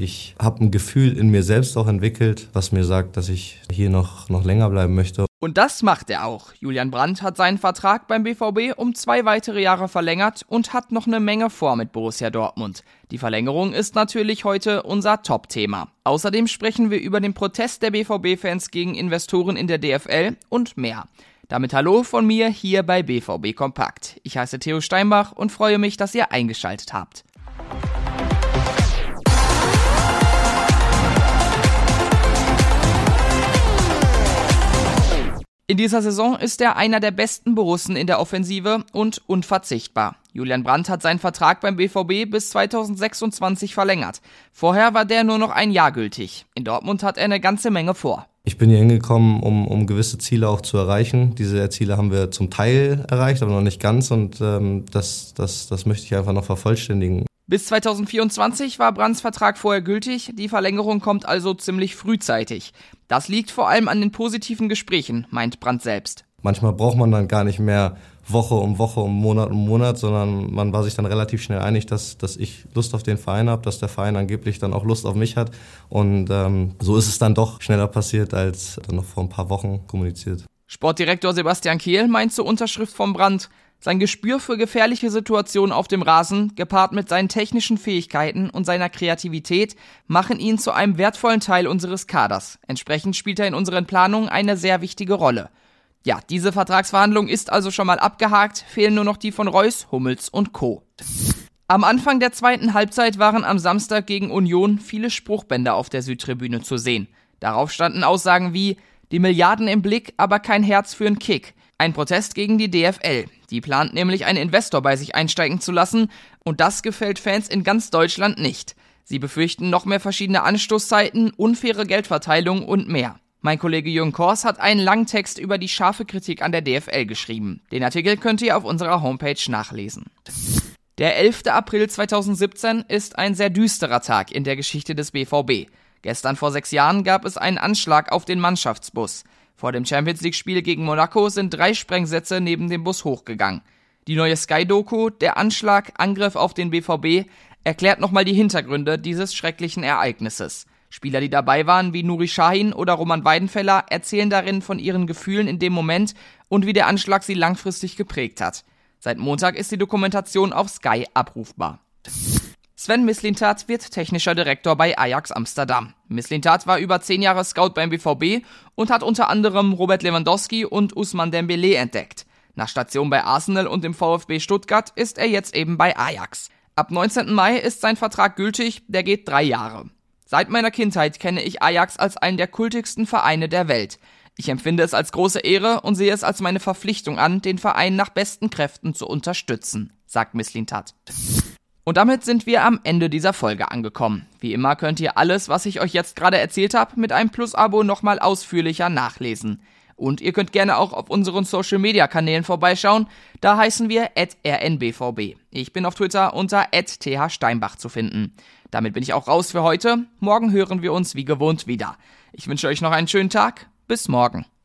Ich habe ein Gefühl in mir selbst auch entwickelt, was mir sagt, dass ich hier noch, noch länger bleiben möchte. Und das macht er auch. Julian Brandt hat seinen Vertrag beim BVB um zwei weitere Jahre verlängert und hat noch eine Menge vor mit Borussia Dortmund. Die Verlängerung ist natürlich heute unser Top-Thema. Außerdem sprechen wir über den Protest der BVB-Fans gegen Investoren in der DFL und mehr. Damit hallo von mir hier bei BVB Kompakt. Ich heiße Theo Steinbach und freue mich, dass ihr eingeschaltet habt. In dieser Saison ist er einer der besten Borussen in der Offensive und unverzichtbar. Julian Brandt hat seinen Vertrag beim BVB bis 2026 verlängert. Vorher war der nur noch ein Jahr gültig. In Dortmund hat er eine ganze Menge vor. Ich bin hier hingekommen, um, um gewisse Ziele auch zu erreichen. Diese Ziele haben wir zum Teil erreicht, aber noch nicht ganz und ähm, das, das, das möchte ich einfach noch vervollständigen. Bis 2024 war Brands Vertrag vorher gültig, die Verlängerung kommt also ziemlich frühzeitig. Das liegt vor allem an den positiven Gesprächen, meint Brandt selbst. Manchmal braucht man dann gar nicht mehr Woche um Woche, um Monat um Monat, sondern man war sich dann relativ schnell einig, dass, dass ich Lust auf den Verein habe, dass der Verein angeblich dann auch Lust auf mich hat. Und ähm, so ist es dann doch schneller passiert, als dann noch vor ein paar Wochen kommuniziert. Sportdirektor Sebastian Kehl meint zur Unterschrift vom Brand, sein Gespür für gefährliche Situationen auf dem Rasen, gepaart mit seinen technischen Fähigkeiten und seiner Kreativität, machen ihn zu einem wertvollen Teil unseres Kaders. Entsprechend spielt er in unseren Planungen eine sehr wichtige Rolle. Ja, diese Vertragsverhandlung ist also schon mal abgehakt, fehlen nur noch die von Reus, Hummels und Co. Am Anfang der zweiten Halbzeit waren am Samstag gegen Union viele Spruchbänder auf der Südtribüne zu sehen. Darauf standen Aussagen wie die Milliarden im Blick, aber kein Herz für einen Kick. Ein Protest gegen die DFL. Die plant nämlich einen Investor bei sich einsteigen zu lassen und das gefällt Fans in ganz Deutschland nicht. Sie befürchten noch mehr verschiedene Anstoßzeiten, unfaire Geldverteilung und mehr. Mein Kollege Jürgen Kors hat einen langen Text über die scharfe Kritik an der DFL geschrieben. Den Artikel könnt ihr auf unserer Homepage nachlesen. Der 11. April 2017 ist ein sehr düsterer Tag in der Geschichte des BVB. Gestern vor sechs Jahren gab es einen Anschlag auf den Mannschaftsbus. Vor dem Champions League-Spiel gegen Monaco sind drei Sprengsätze neben dem Bus hochgegangen. Die neue Sky-Doku, der Anschlag, Angriff auf den BVB, erklärt nochmal die Hintergründe dieses schrecklichen Ereignisses. Spieler, die dabei waren, wie Nuri Shahin oder Roman Weidenfeller, erzählen darin von ihren Gefühlen in dem Moment und wie der Anschlag sie langfristig geprägt hat. Seit Montag ist die Dokumentation auf Sky abrufbar. Sven Mislintat wird technischer Direktor bei Ajax Amsterdam. Mislintat war über zehn Jahre Scout beim BVB und hat unter anderem Robert Lewandowski und Usman Dembele entdeckt. Nach Station bei Arsenal und dem VfB Stuttgart ist er jetzt eben bei Ajax. Ab 19. Mai ist sein Vertrag gültig, der geht drei Jahre. Seit meiner Kindheit kenne ich Ajax als einen der kultigsten Vereine der Welt. Ich empfinde es als große Ehre und sehe es als meine Verpflichtung an, den Verein nach besten Kräften zu unterstützen, sagt Mislintat. Und damit sind wir am Ende dieser Folge angekommen. Wie immer könnt ihr alles, was ich euch jetzt gerade erzählt habe, mit einem Plus-Abo nochmal ausführlicher nachlesen. Und ihr könnt gerne auch auf unseren Social Media Kanälen vorbeischauen. Da heißen wir rnbvb. Ich bin auf Twitter unter thsteinbach zu finden. Damit bin ich auch raus für heute. Morgen hören wir uns wie gewohnt wieder. Ich wünsche euch noch einen schönen Tag. Bis morgen.